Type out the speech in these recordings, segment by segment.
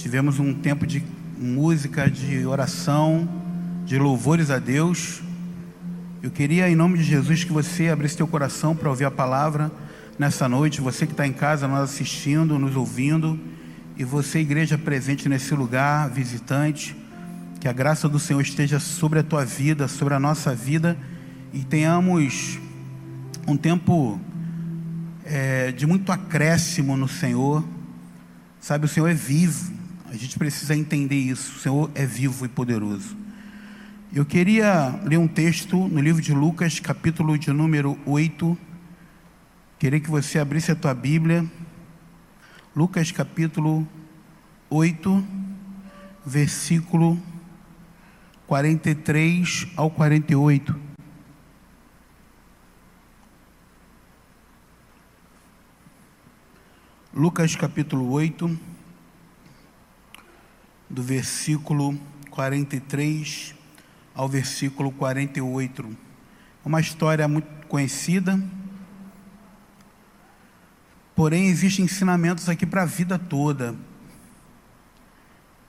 Tivemos um tempo de música, de oração, de louvores a Deus. Eu queria, em nome de Jesus, que você abrisse teu coração para ouvir a palavra nessa noite. Você que está em casa, nos assistindo, nos ouvindo. E você, igreja presente nesse lugar, visitante. Que a graça do Senhor esteja sobre a tua vida, sobre a nossa vida. E tenhamos um tempo é, de muito acréscimo no Senhor. Sabe, o Senhor é vivo. A gente precisa entender isso. O Senhor é vivo e poderoso. Eu queria ler um texto no livro de Lucas, capítulo de número 8. Queria que você abrisse a tua Bíblia. Lucas, capítulo 8, versículo 43 ao 48. Lucas capítulo 8, do versículo 43 ao versículo 48. Uma história muito conhecida, porém existem ensinamentos aqui para a vida toda.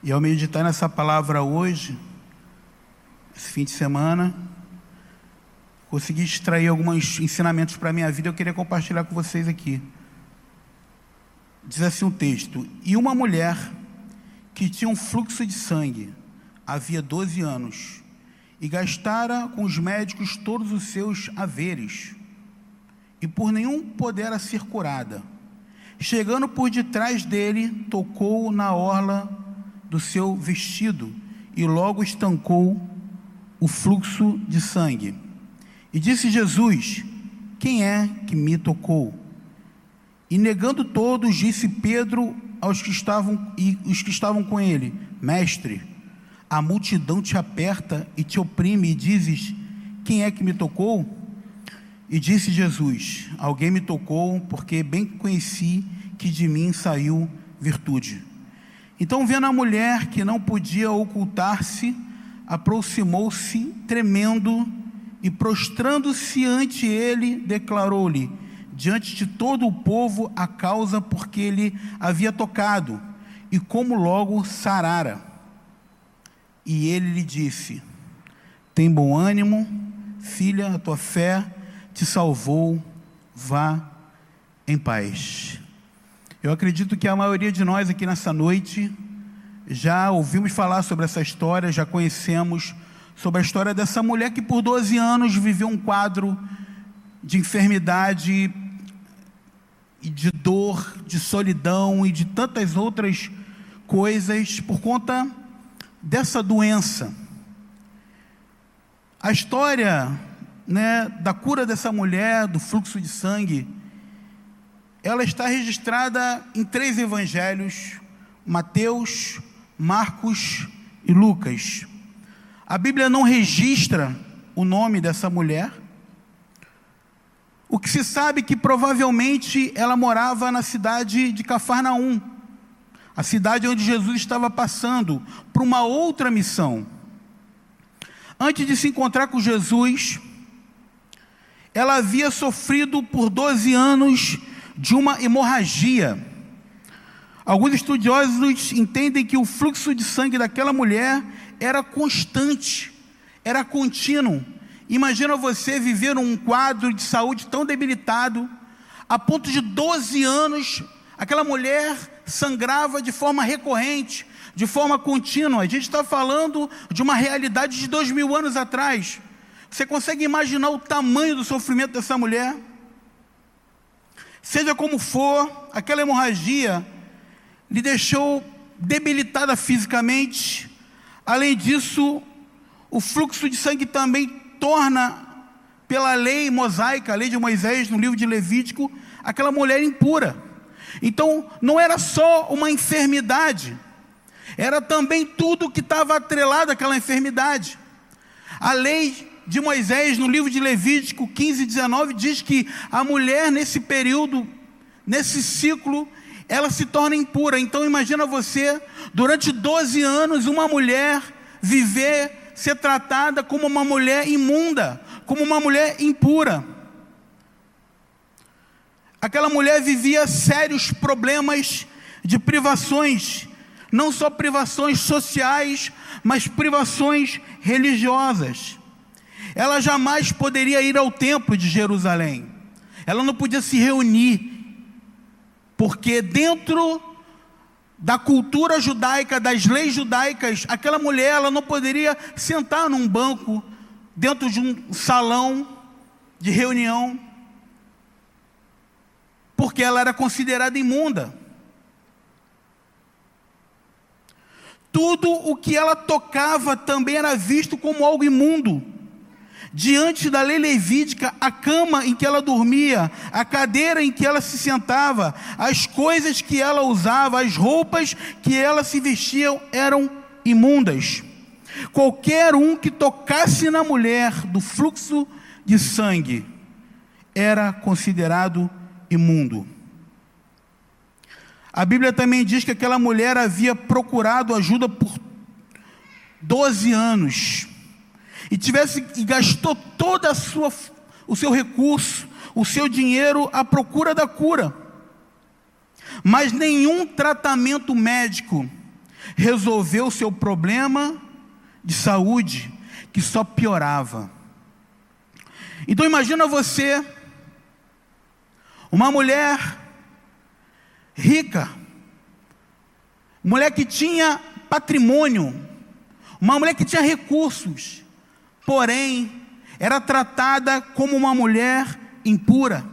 E ao meditar nessa palavra hoje, esse fim de semana, consegui extrair alguns ensinamentos para a minha vida, eu queria compartilhar com vocês aqui. Diz assim o texto: E uma mulher que tinha um fluxo de sangue, havia 12 anos, e gastara com os médicos todos os seus haveres, e por nenhum pudera ser curada. Chegando por detrás dele, tocou na orla do seu vestido, e logo estancou o fluxo de sangue. E disse Jesus: Quem é que me tocou? E negando todos, disse Pedro aos que estavam e os que estavam com ele: Mestre, a multidão te aperta e te oprime e dizes: Quem é que me tocou? E disse Jesus: Alguém me tocou, porque bem conheci que de mim saiu virtude. Então, vendo a mulher que não podia ocultar-se, aproximou-se tremendo e prostrando-se ante ele, declarou-lhe: diante de todo o povo a causa porque ele havia tocado, e como logo sarara. E ele lhe disse: Tem bom ânimo, filha, a tua fé te salvou, vá em paz. Eu acredito que a maioria de nós aqui nessa noite já ouvimos falar sobre essa história, já conhecemos sobre a história dessa mulher que por 12 anos viveu um quadro de enfermidade e de dor, de solidão e de tantas outras coisas por conta dessa doença. A história né, da cura dessa mulher, do fluxo de sangue, ela está registrada em três evangelhos: Mateus, Marcos e Lucas. A Bíblia não registra o nome dessa mulher, o que se sabe que provavelmente ela morava na cidade de Cafarnaum, a cidade onde Jesus estava passando para uma outra missão. Antes de se encontrar com Jesus, ela havia sofrido por 12 anos de uma hemorragia. Alguns estudiosos entendem que o fluxo de sangue daquela mulher era constante, era contínuo Imagina você viver um quadro de saúde tão debilitado, a ponto de 12 anos, aquela mulher sangrava de forma recorrente, de forma contínua. A gente está falando de uma realidade de dois mil anos atrás. Você consegue imaginar o tamanho do sofrimento dessa mulher? Seja como for, aquela hemorragia lhe deixou debilitada fisicamente. Além disso, o fluxo de sangue também torna, pela lei mosaica, a lei de Moisés, no livro de Levítico, aquela mulher impura. Então, não era só uma enfermidade, era também tudo que estava atrelado àquela enfermidade. A lei de Moisés, no livro de Levítico 15, 19, diz que a mulher, nesse período, nesse ciclo, ela se torna impura. Então, imagina você, durante 12 anos, uma mulher viver ser tratada como uma mulher imunda, como uma mulher impura. Aquela mulher vivia sérios problemas de privações, não só privações sociais, mas privações religiosas. Ela jamais poderia ir ao templo de Jerusalém. Ela não podia se reunir, porque dentro da cultura judaica, das leis judaicas, aquela mulher ela não poderia sentar num banco dentro de um salão de reunião, porque ela era considerada imunda. Tudo o que ela tocava também era visto como algo imundo. Diante da lei levídica, a cama em que ela dormia, a cadeira em que ela se sentava, as coisas que ela usava, as roupas que ela se vestia eram imundas. Qualquer um que tocasse na mulher do fluxo de sangue era considerado imundo. A Bíblia também diz que aquela mulher havia procurado ajuda por 12 anos e tivesse e gastou toda a sua o seu recurso, o seu dinheiro à procura da cura. Mas nenhum tratamento médico resolveu o seu problema de saúde que só piorava. Então imagina você uma mulher rica, mulher que tinha patrimônio, uma mulher que tinha recursos, porém era tratada como uma mulher impura.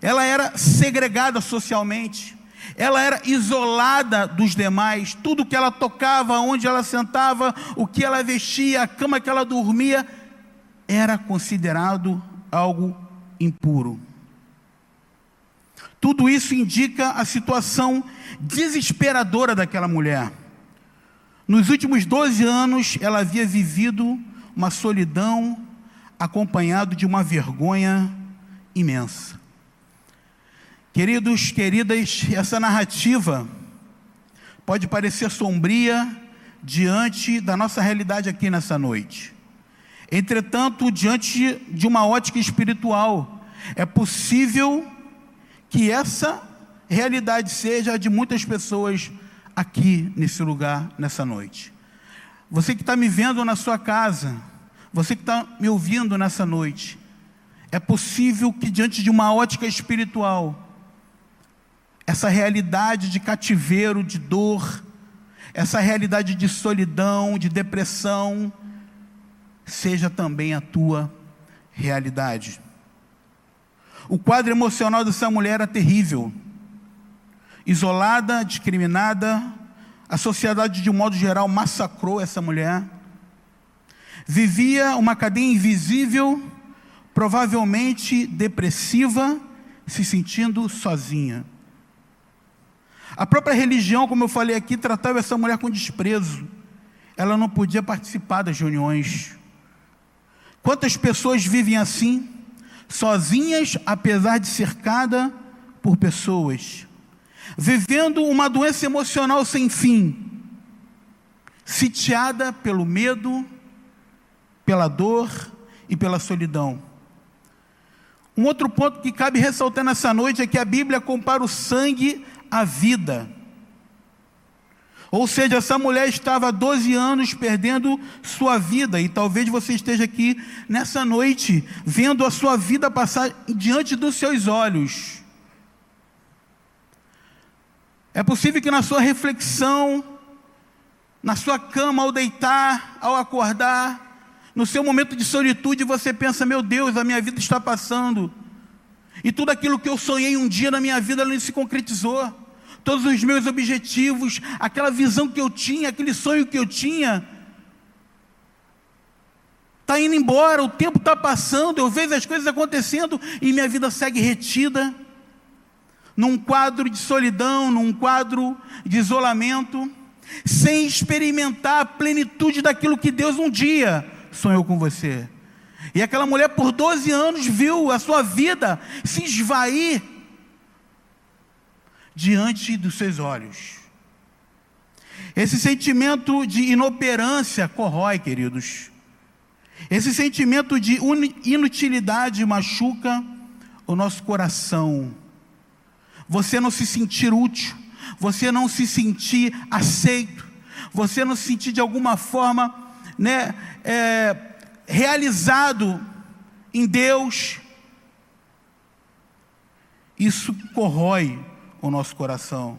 Ela era segregada socialmente. Ela era isolada dos demais. Tudo que ela tocava, onde ela sentava, o que ela vestia, a cama que ela dormia, era considerado algo impuro. Tudo isso indica a situação desesperadora daquela mulher. Nos últimos 12 anos, ela havia vivido uma solidão acompanhado de uma vergonha imensa. Queridos, queridas, essa narrativa pode parecer sombria diante da nossa realidade aqui nessa noite. Entretanto, diante de uma ótica espiritual, é possível que essa realidade seja a de muitas pessoas aqui nesse lugar, nessa noite. Você que está me vendo na sua casa, você que está me ouvindo nessa noite, é possível que diante de uma ótica espiritual, essa realidade de cativeiro, de dor, essa realidade de solidão, de depressão, seja também a tua realidade. O quadro emocional dessa mulher era terrível. Isolada, discriminada, a sociedade, de um modo geral, massacrou essa mulher. Vivia uma cadeia invisível, provavelmente depressiva, se sentindo sozinha. A própria religião, como eu falei aqui, tratava essa mulher com desprezo. Ela não podia participar das reuniões. Quantas pessoas vivem assim? sozinhas, apesar de cercada por pessoas, vivendo uma doença emocional sem fim, sitiada pelo medo, pela dor e pela solidão. Um outro ponto que cabe ressaltar nessa noite é que a Bíblia compara o sangue à vida. Ou seja, essa mulher estava há 12 anos perdendo sua vida, e talvez você esteja aqui nessa noite vendo a sua vida passar diante dos seus olhos. É possível que na sua reflexão, na sua cama ao deitar, ao acordar, no seu momento de solitude, você pensa: meu Deus, a minha vida está passando, e tudo aquilo que eu sonhei um dia na minha vida não se concretizou. Todos os meus objetivos, aquela visão que eu tinha, aquele sonho que eu tinha, está indo embora, o tempo está passando, eu vejo as coisas acontecendo e minha vida segue retida, num quadro de solidão, num quadro de isolamento, sem experimentar a plenitude daquilo que Deus um dia sonhou com você. E aquela mulher por 12 anos viu a sua vida se esvair diante dos seus olhos. Esse sentimento de inoperância corrói, queridos. Esse sentimento de inutilidade machuca o nosso coração. Você não se sentir útil, você não se sentir aceito, você não se sentir de alguma forma né, é, realizado em Deus, isso corrói o nosso coração.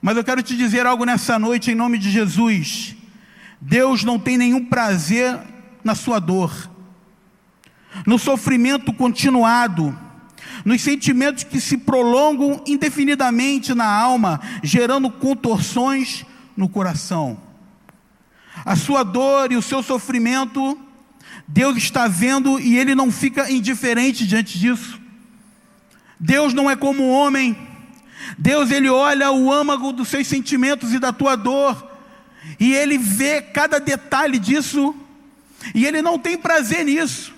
Mas eu quero te dizer algo nessa noite, em nome de Jesus. Deus não tem nenhum prazer na sua dor, no sofrimento continuado, nos sentimentos que se prolongam indefinidamente na alma, gerando contorções no coração. A sua dor e o seu sofrimento, Deus está vendo e ele não fica indiferente diante disso. Deus não é como um homem. Deus ele olha o âmago dos seus sentimentos e da tua dor, e ele vê cada detalhe disso, e ele não tem prazer nisso.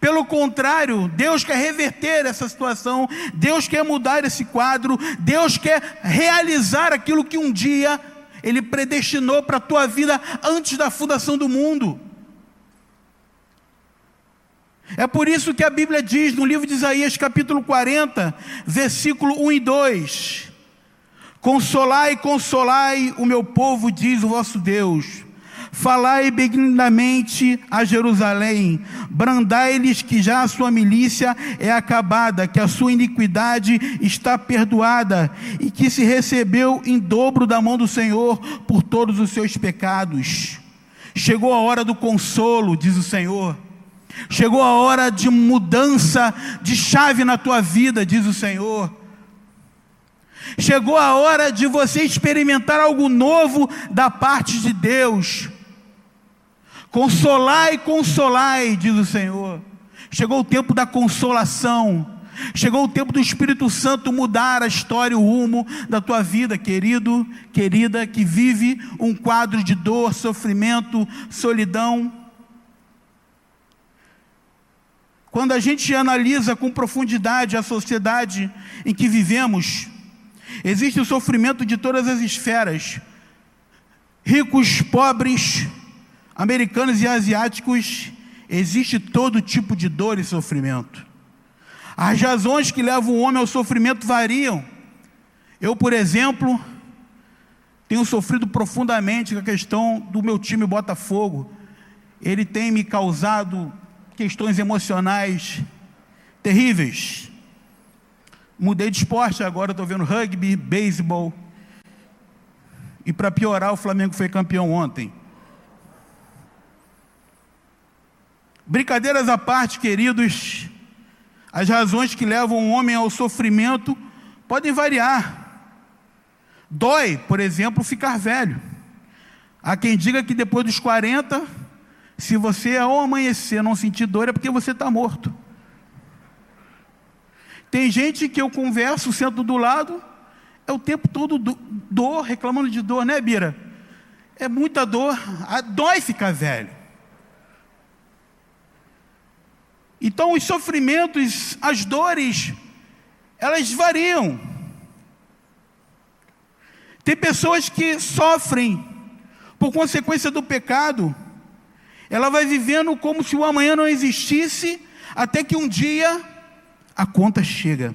Pelo contrário, Deus quer reverter essa situação, Deus quer mudar esse quadro, Deus quer realizar aquilo que um dia Ele predestinou para a tua vida antes da fundação do mundo. É por isso que a Bíblia diz no livro de Isaías, capítulo 40, versículo 1 e 2: Consolai, consolai o meu povo, diz o vosso Deus. Falai benignamente a Jerusalém, brandai-lhes que já a sua milícia é acabada, que a sua iniquidade está perdoada e que se recebeu em dobro da mão do Senhor por todos os seus pecados. Chegou a hora do consolo, diz o Senhor. Chegou a hora de mudança de chave na tua vida, diz o Senhor. Chegou a hora de você experimentar algo novo da parte de Deus. Consolai, consolai, diz o Senhor. Chegou o tempo da consolação. Chegou o tempo do Espírito Santo mudar a história, o rumo da tua vida, querido, querida, que vive um quadro de dor, sofrimento, solidão. Quando a gente analisa com profundidade a sociedade em que vivemos, existe o sofrimento de todas as esferas, ricos, pobres, americanos e asiáticos, existe todo tipo de dor e sofrimento. As razões que levam o homem ao sofrimento variam. Eu, por exemplo, tenho sofrido profundamente com a questão do meu time Botafogo. Ele tem me causado questões emocionais terríveis. Mudei de esporte, agora estou vendo rugby, beisebol. E para piorar, o Flamengo foi campeão ontem. Brincadeiras à parte, queridos, as razões que levam um homem ao sofrimento podem variar. Dói, por exemplo, ficar velho. Há quem diga que depois dos 40, se você ao amanhecer não sentir dor, é porque você está morto. Tem gente que eu converso, sento do lado, é o tempo todo dor, reclamando de dor, né, Bira? É muita dor, dói ficar velho. Então, os sofrimentos, as dores, elas variam. Tem pessoas que sofrem por consequência do pecado, ela vai vivendo como se o amanhã não existisse, até que um dia a conta chega.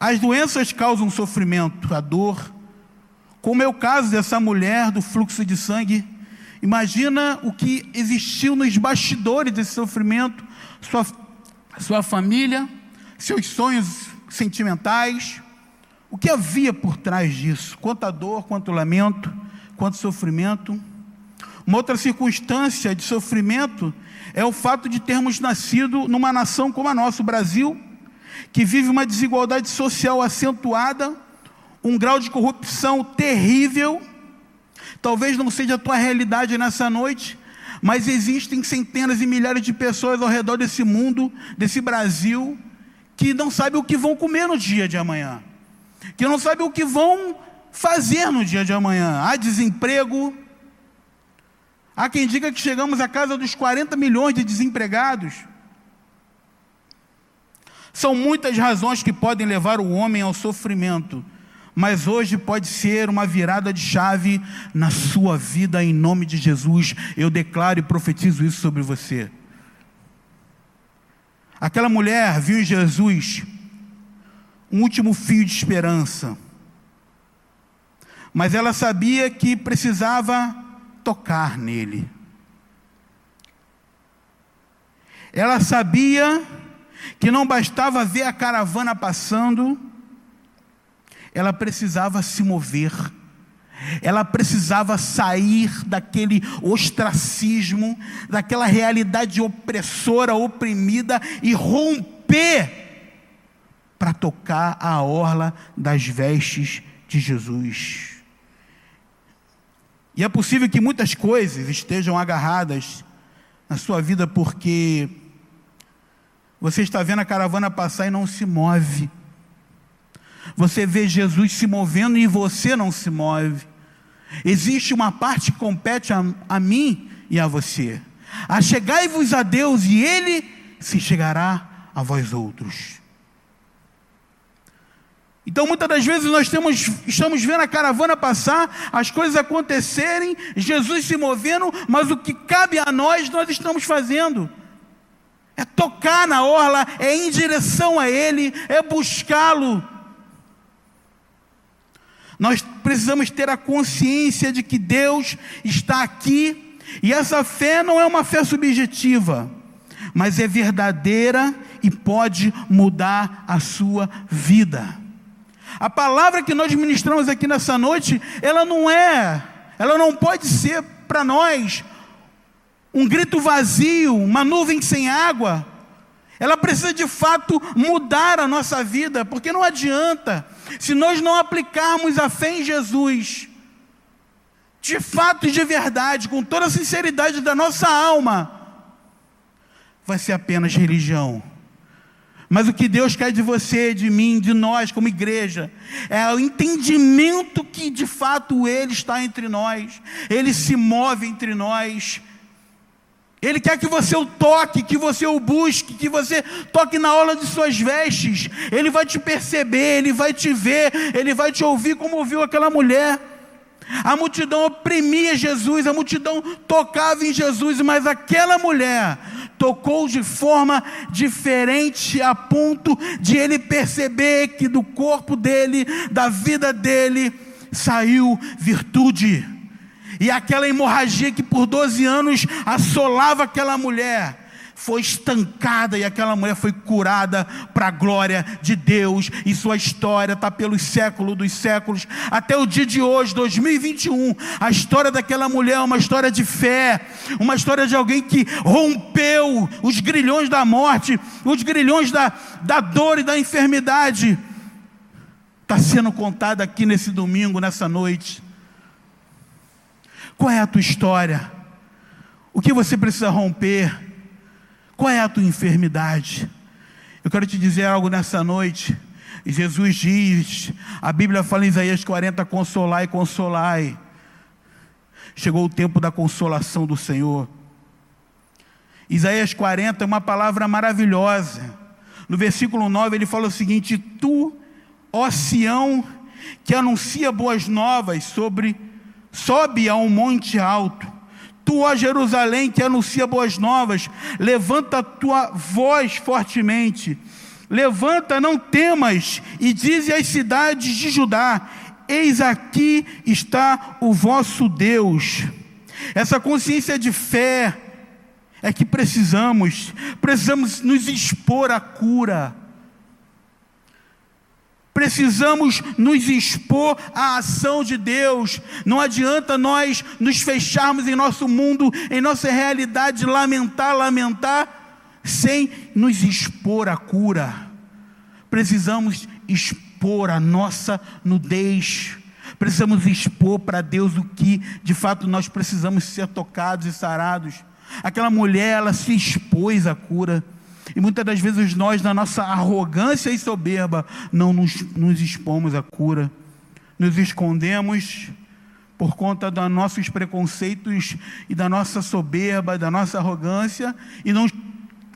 As doenças causam sofrimento, a dor, como é o caso dessa mulher do fluxo de sangue Imagina o que existiu nos bastidores desse sofrimento, sua, sua família, seus sonhos sentimentais, o que havia por trás disso, quanta dor, quanto lamento, quanto sofrimento. Uma outra circunstância de sofrimento é o fato de termos nascido numa nação como a nossa, o Brasil, que vive uma desigualdade social acentuada, um grau de corrupção terrível Talvez não seja a tua realidade nessa noite, mas existem centenas e milhares de pessoas ao redor desse mundo, desse Brasil, que não sabem o que vão comer no dia de amanhã, que não sabem o que vão fazer no dia de amanhã. Há desemprego. Há quem diga que chegamos à casa dos 40 milhões de desempregados. São muitas razões que podem levar o homem ao sofrimento mas hoje pode ser uma virada de chave na sua vida, em nome de Jesus. Eu declaro e profetizo isso sobre você. Aquela mulher viu em Jesus um último fio de esperança. Mas ela sabia que precisava tocar nele. Ela sabia que não bastava ver a caravana passando, ela precisava se mover, ela precisava sair daquele ostracismo, daquela realidade opressora, oprimida e romper para tocar a orla das vestes de Jesus. E é possível que muitas coisas estejam agarradas na sua vida porque você está vendo a caravana passar e não se move. Você vê Jesus se movendo e você não se move. Existe uma parte que compete a, a mim e a você. Achegai-vos a Deus e Ele se chegará a vós outros. Então, muitas das vezes nós temos, estamos vendo a caravana passar, as coisas acontecerem, Jesus se movendo, mas o que cabe a nós, nós estamos fazendo. É tocar na orla, é ir em direção a Ele, é buscá-lo. Nós precisamos ter a consciência de que Deus está aqui, e essa fé não é uma fé subjetiva, mas é verdadeira e pode mudar a sua vida. A palavra que nós ministramos aqui nessa noite, ela não é, ela não pode ser para nós um grito vazio, uma nuvem sem água. Ela precisa de fato mudar a nossa vida, porque não adianta, se nós não aplicarmos a fé em Jesus, de fato e de verdade, com toda a sinceridade da nossa alma, vai ser apenas religião. Mas o que Deus quer de você, de mim, de nós como igreja, é o entendimento que de fato Ele está entre nós, Ele se move entre nós. Ele quer que você o toque, que você o busque, que você toque na aula de suas vestes. Ele vai te perceber, ele vai te ver, ele vai te ouvir como ouviu aquela mulher. A multidão oprimia Jesus, a multidão tocava em Jesus, mas aquela mulher tocou de forma diferente, a ponto de ele perceber que do corpo dele, da vida dele, saiu virtude. E aquela hemorragia que por 12 anos assolava aquela mulher, foi estancada e aquela mulher foi curada para a glória de Deus. E sua história está pelos séculos dos séculos, até o dia de hoje, 2021. A história daquela mulher é uma história de fé, uma história de alguém que rompeu os grilhões da morte, os grilhões da, da dor e da enfermidade. Está sendo contada aqui nesse domingo, nessa noite. Qual é a tua história? O que você precisa romper? Qual é a tua enfermidade? Eu quero te dizer algo nessa noite. Jesus diz, a Bíblia fala em Isaías 40: consolai, consolai. Chegou o tempo da consolação do Senhor. Isaías 40 é uma palavra maravilhosa. No versículo 9 ele fala o seguinte: Tu, ó Sião, que anuncia boas novas sobre, sobe a um monte alto Tu, ó Jerusalém, que anuncia boas novas, levanta a tua voz fortemente. Levanta, não temas, e dize às cidades de Judá: Eis aqui está o vosso Deus. Essa consciência de fé é que precisamos, precisamos nos expor à cura Precisamos nos expor à ação de Deus. Não adianta nós nos fecharmos em nosso mundo, em nossa realidade, lamentar, lamentar, sem nos expor à cura. Precisamos expor a nossa nudez. Precisamos expor para Deus o que de fato nós precisamos ser tocados e sarados. Aquela mulher, ela se expôs à cura. E muitas das vezes nós, na nossa arrogância e soberba, não nos, nos expomos à cura, nos escondemos por conta dos nossos preconceitos e da nossa soberba, da nossa arrogância, e não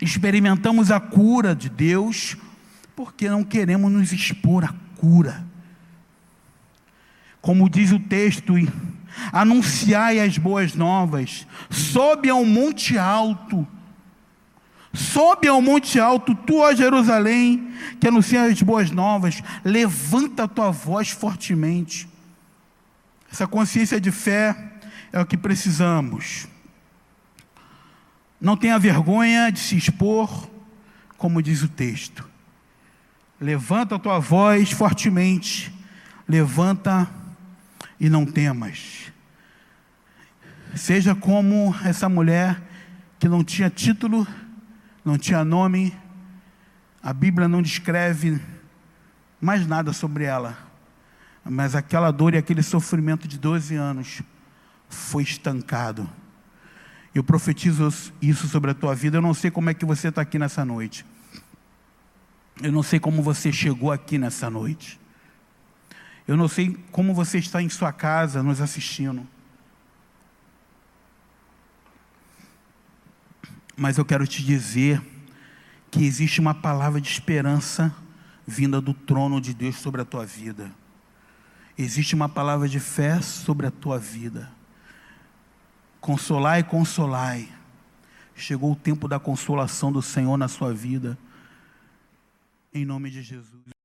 experimentamos a cura de Deus, porque não queremos nos expor à cura. Como diz o texto, anunciai as boas novas, sobe a um monte alto, Sobe ao monte alto, tu, ó Jerusalém, que anuncia as boas novas, levanta a tua voz fortemente. Essa consciência de fé é o que precisamos. Não tenha vergonha de se expor, como diz o texto. Levanta a tua voz fortemente, levanta e não temas. Seja como essa mulher que não tinha título, não tinha nome, a Bíblia não descreve mais nada sobre ela, mas aquela dor e aquele sofrimento de 12 anos foi estancado. Eu profetizo isso sobre a tua vida. Eu não sei como é que você está aqui nessa noite. Eu não sei como você chegou aqui nessa noite. Eu não sei como você está em sua casa nos assistindo. Mas eu quero te dizer que existe uma palavra de esperança vinda do trono de Deus sobre a tua vida. Existe uma palavra de fé sobre a tua vida. Consolai, consolai. Chegou o tempo da consolação do Senhor na sua vida. Em nome de Jesus.